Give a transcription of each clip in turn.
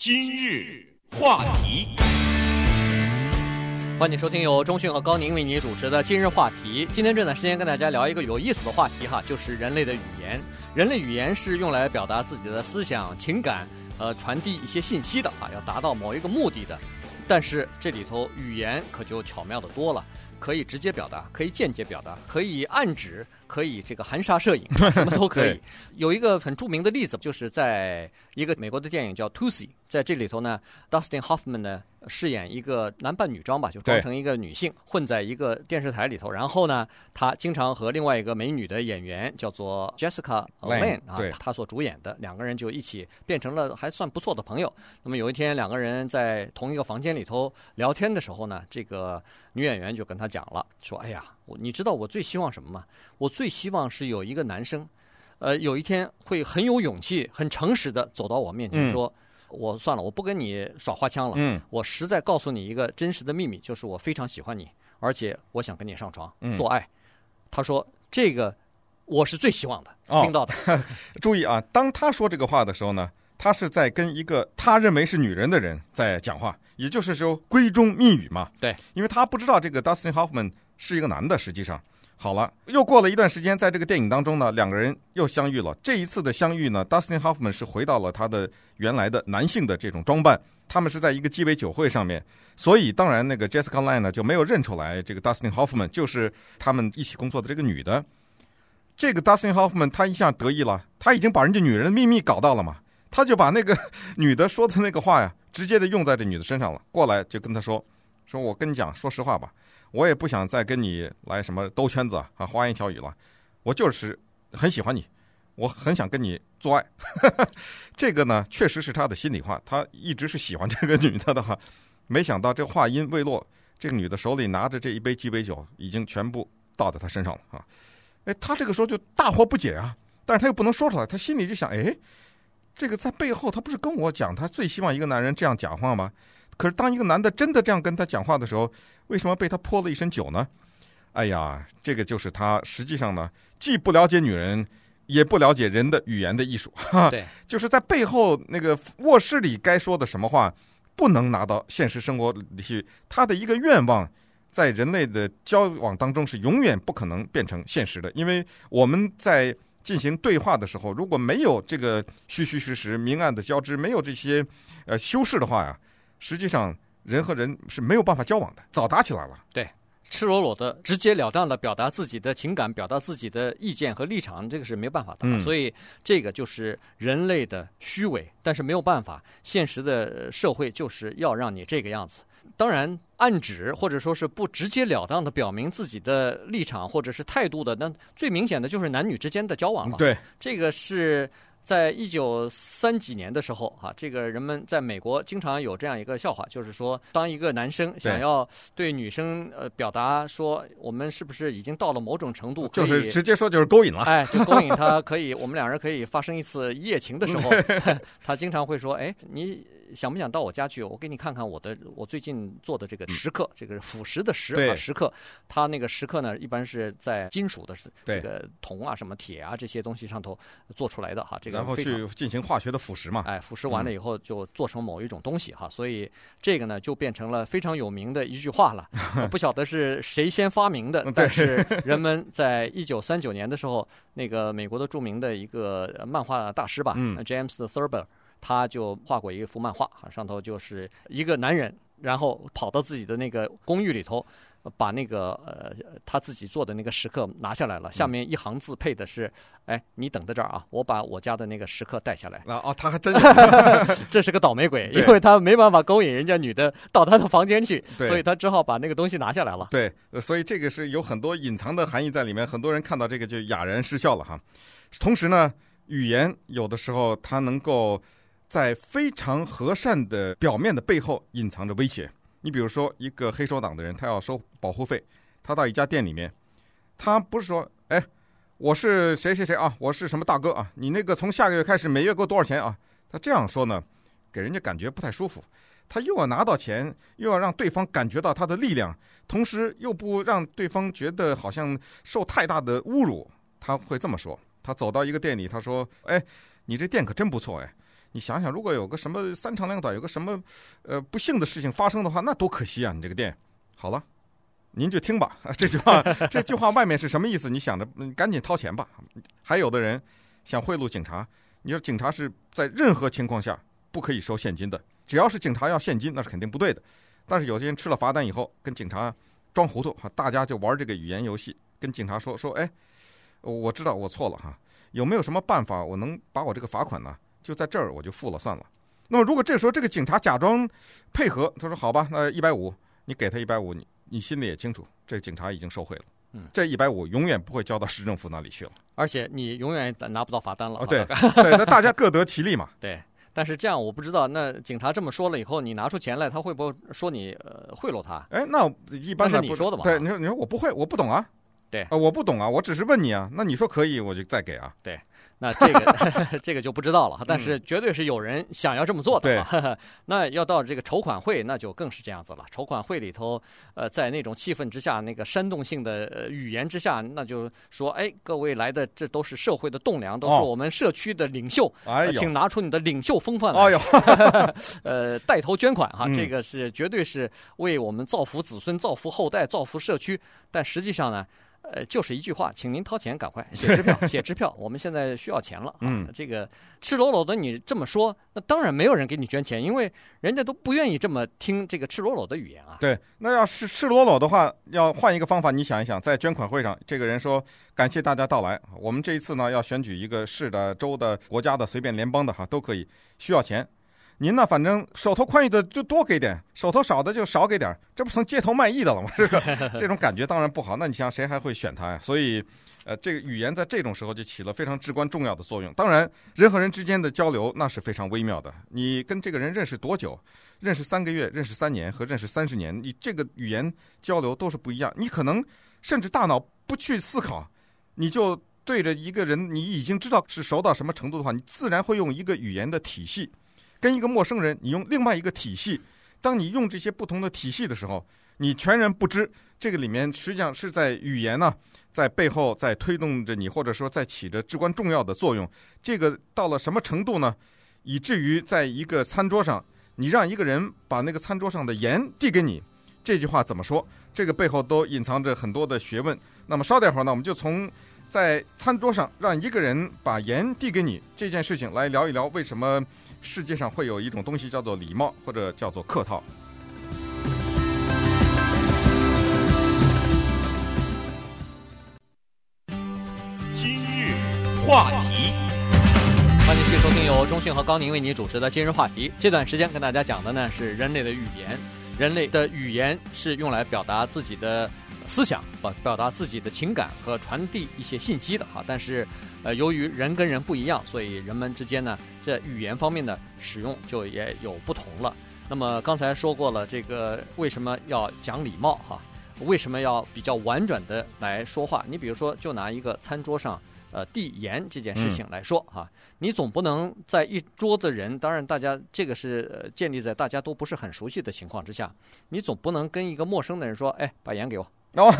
今日话题，欢迎收听由中讯和高宁为你主持的今日话题。今天这段时间跟大家聊一个有意思的话题哈，就是人类的语言。人类语言是用来表达自己的思想、情感，呃，传递一些信息的啊，要达到某一个目的的。但是这里头语言可就巧妙的多了。可以直接表达，可以间接表达，可以暗指，可以这个含沙射影，什么都可以。有一个很著名的例子，就是在一个美国的电影叫《Tootsie》，在这里头呢，Dustin Hoffman 呢。饰演一个男扮女装吧，就装成一个女性，混在一个电视台里头。然后呢，他经常和另外一个美女的演员叫做 Jessica Lange 啊，他所主演的两个人就一起变成了还算不错的朋友。那么有一天，两个人在同一个房间里头聊天的时候呢，这个女演员就跟他讲了，说：“哎呀，我你知道我最希望什么吗？我最希望是有一个男生，呃，有一天会很有勇气、很诚实的走到我面前说。嗯”我算了，我不跟你耍花枪了。嗯，我实在告诉你一个真实的秘密，就是我非常喜欢你，而且我想跟你上床做爱。嗯、他说：“这个我是最希望的，哦、听到的。”注意啊，当他说这个话的时候呢，他是在跟一个他认为是女人的人在讲话，也就是说闺中密语嘛。对，因为他不知道这个 Dustin Hoffman 是一个男的，实际上。好了，又过了一段时间，在这个电影当中呢，两个人又相遇了。这一次的相遇呢，Dustin Hoffman 是回到了他的原来的男性的这种装扮。他们是在一个鸡尾酒会上面，所以当然那个 Jessica Lange 呢就没有认出来这个 Dustin Hoffman 就是他们一起工作的这个女的。这个 Dustin Hoffman 他一下得意了，他已经把人家女人的秘密搞到了嘛，他就把那个 女的说的那个话呀，直接的用在这女的身上了。过来就跟他说，说我跟你讲，说实话吧。我也不想再跟你来什么兜圈子啊，花言巧语了。我就是很喜欢你，我很想跟你做爱。这个呢，确实是他的心里话。他一直是喜欢这个女的的哈，没想到这话音未落，这个女的手里拿着这一杯鸡尾酒，已经全部倒在他身上了啊！哎，他这个时候就大惑不解啊，但是他又不能说出来，他心里就想：哎，这个在背后，他不是跟我讲，他最希望一个男人这样讲话吗？可是当一个男的真的这样跟他讲话的时候，为什么被他泼了一身酒呢？哎呀，这个就是他实际上呢，既不了解女人，也不了解人的语言的艺术。哈，对，就是在背后那个卧室里该说的什么话，不能拿到现实生活里去。他的一个愿望，在人类的交往当中是永远不可能变成现实的，因为我们在进行对话的时候，如果没有这个虚虚实实、明暗的交织，没有这些呃修饰的话呀。实际上，人和人是没有办法交往的，早打起来了。对，赤裸裸的、直截了当的表达自己的情感，表达自己的意见和立场，这个是没有办法的。嗯。所以，这个就是人类的虚伪，但是没有办法，现实的社会就是要让你这个样子。当然，暗指或者说是不直截了当的表明自己的立场或者是态度的，那最明显的就是男女之间的交往了。对，这个是。在一九三几年的时候，哈，这个人们在美国经常有这样一个笑话，就是说，当一个男生想要对女生呃表达说，我们是不是已经到了某种程度，就是直接说就是勾引了，哎，就勾引他，可以，我们两人可以发生一次一夜情的时候，他经常会说，哎，你。想不想到我家去？我给你看看我的我最近做的这个石刻，这个腐蚀的石啊石刻。它那个石刻呢，一般是在金属的这个铜啊、什么铁啊这些东西上头做出来的哈。这个然后去进行化学的腐蚀嘛。哎，腐蚀完了以后就做成某一种东西哈。所以这个呢就变成了非常有名的一句话了。我不晓得是谁先发明的，但是人们在一九三九年的时候，那个美国的著名的一个漫画大师吧，James Thurber。他就画过一幅漫画，上头就是一个男人，然后跑到自己的那个公寓里头，把那个呃他自己做的那个石刻拿下来了，下面一行字配的是：“哎，你等在这儿啊，我把我家的那个石刻带下来。”啊哦，他还真 这是个倒霉鬼，因为他没办法勾引人家女的到他的房间去，所以他只好把那个东西拿下来了。对，所以这个是有很多隐藏的含义在里面，很多人看到这个就哑然失笑了哈。同时呢，语言有的时候它能够。在非常和善的表面的背后隐藏着威胁。你比如说，一个黑手党的人，他要收保护费，他到一家店里面，他不是说：“哎，我是谁谁谁啊，我是什么大哥啊，你那个从下个月开始每月给我多少钱啊？”他这样说呢，给人家感觉不太舒服。他又要拿到钱，又要让对方感觉到他的力量，同时又不让对方觉得好像受太大的侮辱。他会这么说：他走到一个店里，他说：“哎，你这店可真不错哎。”你想想，如果有个什么三长两短，有个什么呃不幸的事情发生的话，那多可惜啊！你这个店，好了，您就听吧。这句话，这句话外面是什么意思？你想着，赶紧掏钱吧。还有的人想贿赂警察，你说警察是在任何情况下不可以收现金的，只要是警察要现金，那是肯定不对的。但是有些人吃了罚单以后，跟警察装糊涂，哈，大家就玩这个语言游戏，跟警察说说，哎，我知道我错了哈。有没有什么办法，我能把我这个罚款呢？就在这儿，我就付了算了。那么，如果这时候这个警察假装配合，他说：“好吧，那一百五，你给他一百五，你你心里也清楚，这个警察已经受贿了。嗯，这一百五永远不会交到市政府那里去了，而且你永远拿不到罚单了。哦，对对，那大家各得其利嘛。对，但是这样我不知道，那警察这么说了以后，你拿出钱来，他会不会说你呃贿赂他？哎，那一般是你说的嘛？对，你说你说我不会，我不懂啊。对啊，我不懂啊，我只是问你啊。那你说可以，我就再给啊。对，那这个 这个就不知道了。但是绝对是有人想要这么做的。对，那要到这个筹款会，那就更是这样子了。筹款会里头，呃，在那种气氛之下，那个煽动性的语言之下，那就说，哎，各位来的，这都是社会的栋梁，都是我们社区的领袖。哎呦，请拿出你的领袖风范来。哎呦，呃，带头捐款哈，这个是绝对是为我们造福子孙、造福后代、造福社区。但实际上呢？呃，就是一句话，请您掏钱，赶快写 支票，写支票。我们现在需要钱了。嗯，这个赤裸裸的你这么说，那当然没有人给你捐钱，因为人家都不愿意这么听这个赤裸裸的语言啊。对，那要是赤裸裸的话，要换一个方法。你想一想，在捐款会上，这个人说感谢大家到来，我们这一次呢要选举一个市的、州的、国家的、随便联邦的哈都可以，需要钱。您呢？反正手头宽裕的就多给点，手头少的就少给点，这不成街头卖艺的了吗？这个 这种感觉当然不好。那你想，谁还会选他呀？所以，呃，这个语言在这种时候就起了非常至关重要的作用。当然，人和人之间的交流那是非常微妙的。你跟这个人认识多久？认识三个月、认识三年和认识三十年，你这个语言交流都是不一样。你可能甚至大脑不去思考，你就对着一个人，你已经知道是熟到什么程度的话，你自然会用一个语言的体系。跟一个陌生人，你用另外一个体系。当你用这些不同的体系的时候，你全然不知这个里面实际上是在语言呢、在背后在推动着你，或者说在起着至关重要的作用。这个到了什么程度呢？以至于在一个餐桌上，你让一个人把那个餐桌上的盐递给你，这句话怎么说？这个背后都隐藏着很多的学问。那么稍待会儿呢，我们就从在餐桌上让一个人把盐递给你这件事情来聊一聊，为什么？世界上会有一种东西叫做礼貌，或者叫做客套。今日话题，欢迎继续收听由中讯和高宁为你主持的今日话题。这段时间跟大家讲的呢是人类的语言，人类的语言是用来表达自己的。思想表表达自己的情感和传递一些信息的哈，但是，呃，由于人跟人不一样，所以人们之间呢，在语言方面的使用就也有不同了。那么刚才说过了，这个为什么要讲礼貌哈？为什么要比较婉转的来说话？你比如说，就拿一个餐桌上呃递盐这件事情来说哈，你总不能在一桌子人，当然大家这个是建立在大家都不是很熟悉的情况之下，你总不能跟一个陌生的人说，哎，把盐给我。哦，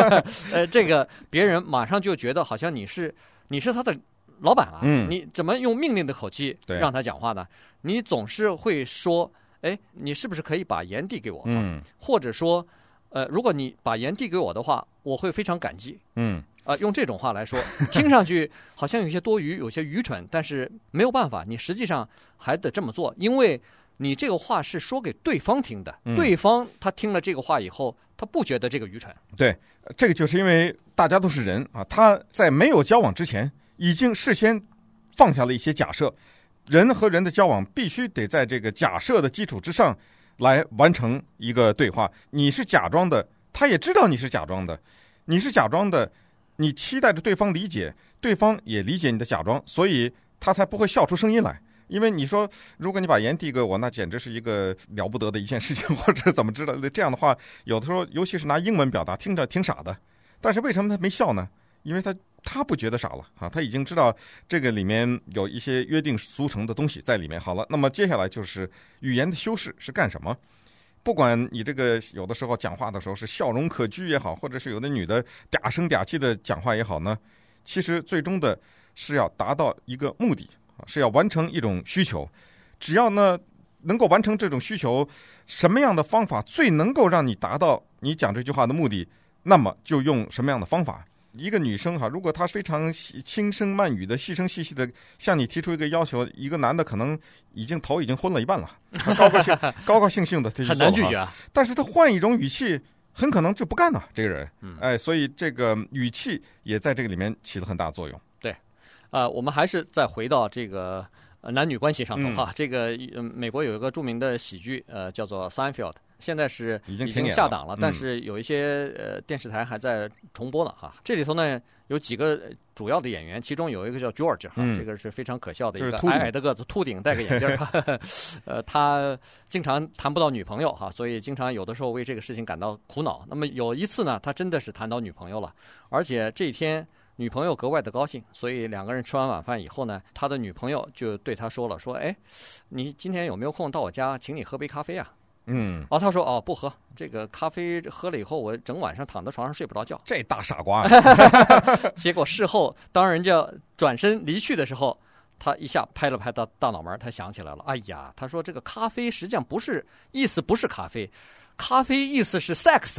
呃，这个别人马上就觉得好像你是你是他的老板啊，嗯，你怎么用命令的口气让他讲话呢？你总是会说，哎，你是不是可以把盐递给我？嗯，或者说，呃，如果你把盐递给我的话，我会非常感激。嗯，啊，用这种话来说，听上去好像有些多余，有些愚蠢，但是没有办法，你实际上还得这么做，因为你这个话是说给对方听的，嗯，对方他听了这个话以后。他不觉得这个愚蠢，对，这个就是因为大家都是人啊，他在没有交往之前，已经事先放下了一些假设，人和人的交往必须得在这个假设的基础之上来完成一个对话。你是假装的，他也知道你是假装的，你是假装的，你期待着对方理解，对方也理解你的假装，所以他才不会笑出声音来。因为你说，如果你把盐递给我，那简直是一个了不得的一件事情，或者怎么知道？这样的话，有的时候，尤其是拿英文表达，听着挺傻的。但是为什么他没笑呢？因为他他不觉得傻了啊，他已经知道这个里面有一些约定俗成的东西在里面。好了，那么接下来就是语言的修饰是干什么？不管你这个有的时候讲话的时候是笑容可掬也好，或者是有的女的嗲声嗲气的讲话也好呢，其实最终的是要达到一个目的。是要完成一种需求，只要呢能够完成这种需求，什么样的方法最能够让你达到你讲这句话的目的，那么就用什么样的方法。一个女生哈，如果她非常轻声慢语的、细声细细的向你提出一个要求，一个男的可能已经头已经昏了一半了，高高兴 高高兴兴的，很难拒绝啊。但是他换一种语气，很可能就不干了。这个人，哎，所以这个语气也在这个里面起了很大作用。呃，我们还是再回到这个男女关系上头哈。嗯、这个、呃、美国有一个著名的喜剧，呃，叫做《Seinfeld》。现在是已经下档了，但是有一些呃电视台还在重播呢哈。这里头呢有几个主要的演员，其中有一个叫 George 哈，这个是非常可笑的一个矮矮的个子，秃顶，戴个眼镜。呃，他经常谈不到女朋友哈，所以经常有的时候为这个事情感到苦恼。那么有一次呢，他真的是谈到女朋友了，而且这一天女朋友格外的高兴，所以两个人吃完晚饭以后呢，他的女朋友就对他说了，说哎，你今天有没有空到我家，请你喝杯咖啡啊？嗯，哦，他说哦，不喝这个咖啡，喝了以后我整晚上躺在床上睡不着觉。这大傻瓜！结果事后当人家转身离去的时候，他一下拍了拍大大脑门，他想起来了，哎呀，他说这个咖啡实际上不是意思，不是咖啡。咖啡意思是 sex，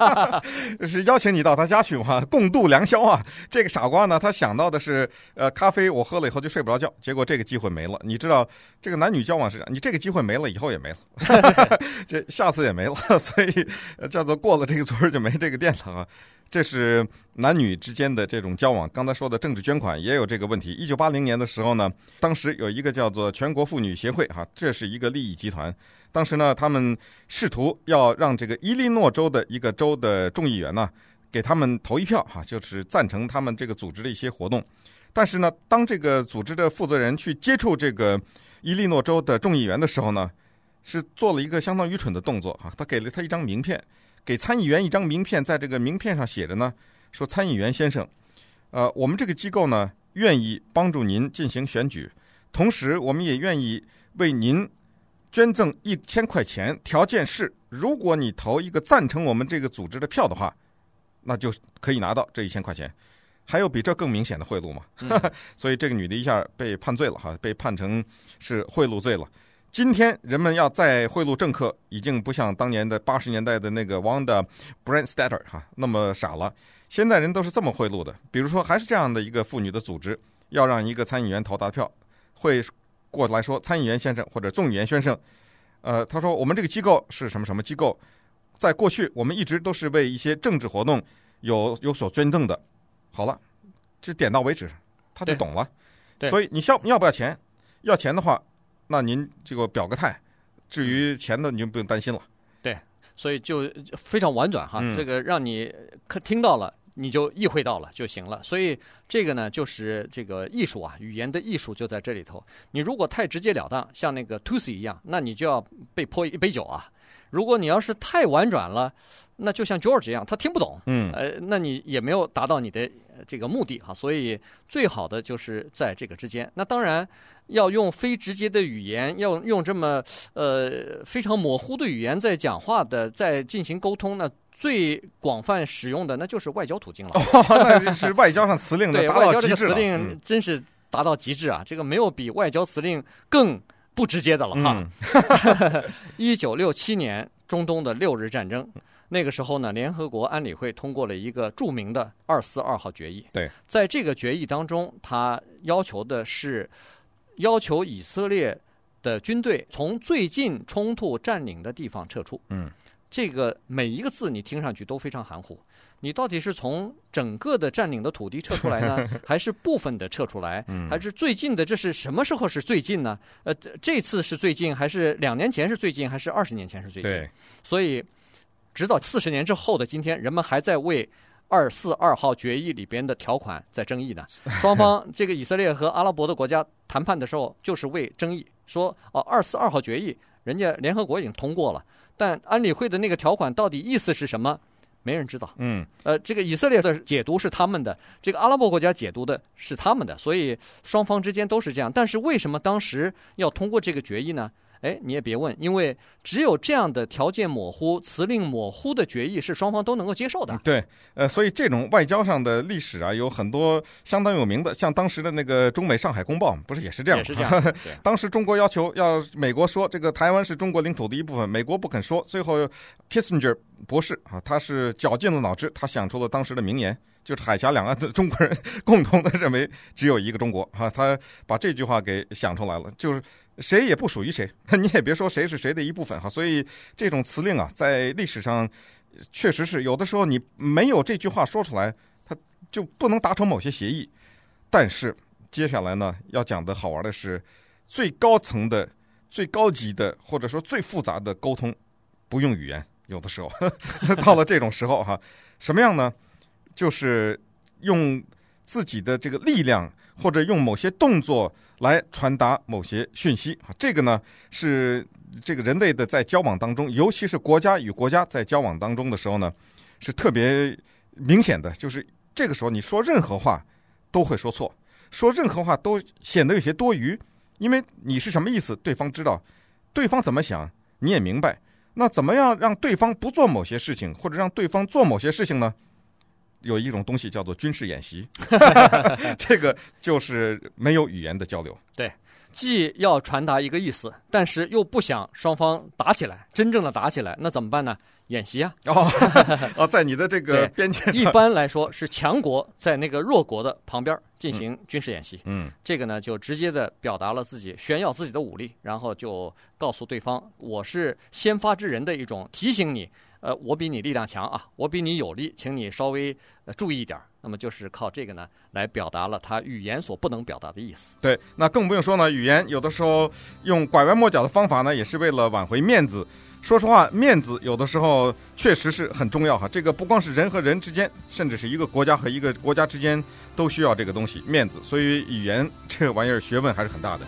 是邀请你到他家去嘛，共度良宵啊。这个傻瓜呢，他想到的是，呃，咖啡我喝了以后就睡不着觉，结果这个机会没了。你知道，这个男女交往是这样，你这个机会没了，以后也没了，这下次也没了，所以叫做过了这个村就没这个店了啊。这是男女之间的这种交往。刚才说的政治捐款也有这个问题。一九八零年的时候呢，当时有一个叫做全国妇女协会哈，这是一个利益集团。当时呢，他们试图要让这个伊利诺州的一个州的众议员呢，给他们投一票哈，就是赞成他们这个组织的一些活动。但是呢，当这个组织的负责人去接触这个伊利诺州的众议员的时候呢，是做了一个相当愚蠢的动作哈，他给了他一张名片，给参议员一张名片，在这个名片上写着呢，说参议员先生，呃，我们这个机构呢，愿意帮助您进行选举，同时我们也愿意为您。捐赠一千块钱，条件是，如果你投一个赞成我们这个组织的票的话，那就可以拿到这一千块钱。还有比这更明显的贿赂吗？所以这个女的一下被判罪了哈，被判成是贿赂罪了。今天人们要再贿赂政客，已经不像当年的八十年代的那个 Wanda Branstetter 哈那么傻了。现在人都是这么贿赂的，比如说还是这样的一个妇女的组织，要让一个参议员投他票，会。过来说，参议员先生或者众议员先生，呃，他说我们这个机构是什么什么机构，在过去我们一直都是为一些政治活动有有所捐赠的。好了，就点到为止，他就懂了。所以你要要不要钱？要钱的话，那您这个表个态。至于钱的，你就不用担心了。对，所以就非常婉转哈，嗯、这个让你可听到了。你就意会到了就行了，所以这个呢，就是这个艺术啊，语言的艺术就在这里头。你如果太直截了当，像那个 Tootsie 一样，那你就要被泼一杯酒啊。如果你要是太婉转了，那就像 George 一样，他听不懂，嗯，呃，那你也没有达到你的这个目的哈。所以最好的就是在这个之间。那当然要用非直接的语言，要用这么呃非常模糊的语言在讲话的，在进行沟通呢。最广泛使用的那就是外交途径了，哦，那是外交上辞令的达到极致了。外交这个辞令真是达到极致啊！嗯、这个没有比外交辞令更不直接的了哈。一九六七年中东的六日战争，那个时候呢，联合国安理会通过了一个著名的二四二号决议。对，在这个决议当中，他要求的是要求以色列的军队从最近冲突占领的地方撤出。嗯。这个每一个字你听上去都非常含糊，你到底是从整个的占领的土地撤出来呢，还是部分的撤出来，还是最近的？这是什么时候是最近呢？呃，这次是最近，还是两年前是最近，还是二十年前是最近？所以，直到四十年之后的今天，人们还在为二四二号决议里边的条款在争议呢。双方这个以色列和阿拉伯的国家谈判的时候，就是为争议，说哦，二四二号决议，人家联合国已经通过了。但安理会的那个条款到底意思是什么？没人知道。嗯，呃，这个以色列的解读是他们的，这个阿拉伯国家解读的是他们的，所以双方之间都是这样。但是为什么当时要通过这个决议呢？哎，你也别问，因为只有这样的条件模糊、辞令模糊的决议是双方都能够接受的。对，呃，所以这种外交上的历史啊，有很多相当有名的，像当时的那个中美上海公报，不是也是这样吗？也是这样。当时中国要求要美国说这个台湾是中国领土的一部分，美国不肯说，最后 Kissinger 博士啊，他是绞尽了脑汁，他想出了当时的名言。就是海峡两岸的中国人 共同的认为只有一个中国哈，他把这句话给想出来了，就是谁也不属于谁，你也别说谁是谁的一部分哈。所以这种辞令啊，在历史上确实是有的时候你没有这句话说出来，他就不能达成某些协议。但是接下来呢，要讲的好玩的是，最高层的、最高级的或者说最复杂的沟通不用语言，有的时候 到了这种时候哈，什么样呢？就是用自己的这个力量，或者用某些动作来传达某些讯息啊，这个呢是这个人类的在交往当中，尤其是国家与国家在交往当中的时候呢，是特别明显的。就是这个时候你说任何话都会说错，说任何话都显得有些多余，因为你是什么意思，对方知道，对方怎么想你也明白。那怎么样让对方不做某些事情，或者让对方做某些事情呢？有一种东西叫做军事演习，这个就是没有语言的交流。对，既要传达一个意思，但是又不想双方打起来，真正的打起来，那怎么办呢？演习啊！哦，哦，在你的这个边界，一般来说是强国在那个弱国的旁边进行军事演习。嗯，这个呢就直接的表达了自己炫耀自己的武力，然后就告诉对方，我是先发制人的一种提醒你。呃，我比你力量强啊，我比你有力，请你稍微注意一点。那么就是靠这个呢，来表达了他语言所不能表达的意思。对，那更不用说呢，语言有的时候用拐弯抹角的方法呢，也是为了挽回面子。说实话，面子有的时候确实是很重要哈。这个不光是人和人之间，甚至是一个国家和一个国家之间，都需要这个东西，面子。所以语言这个玩意儿学问还是很大的。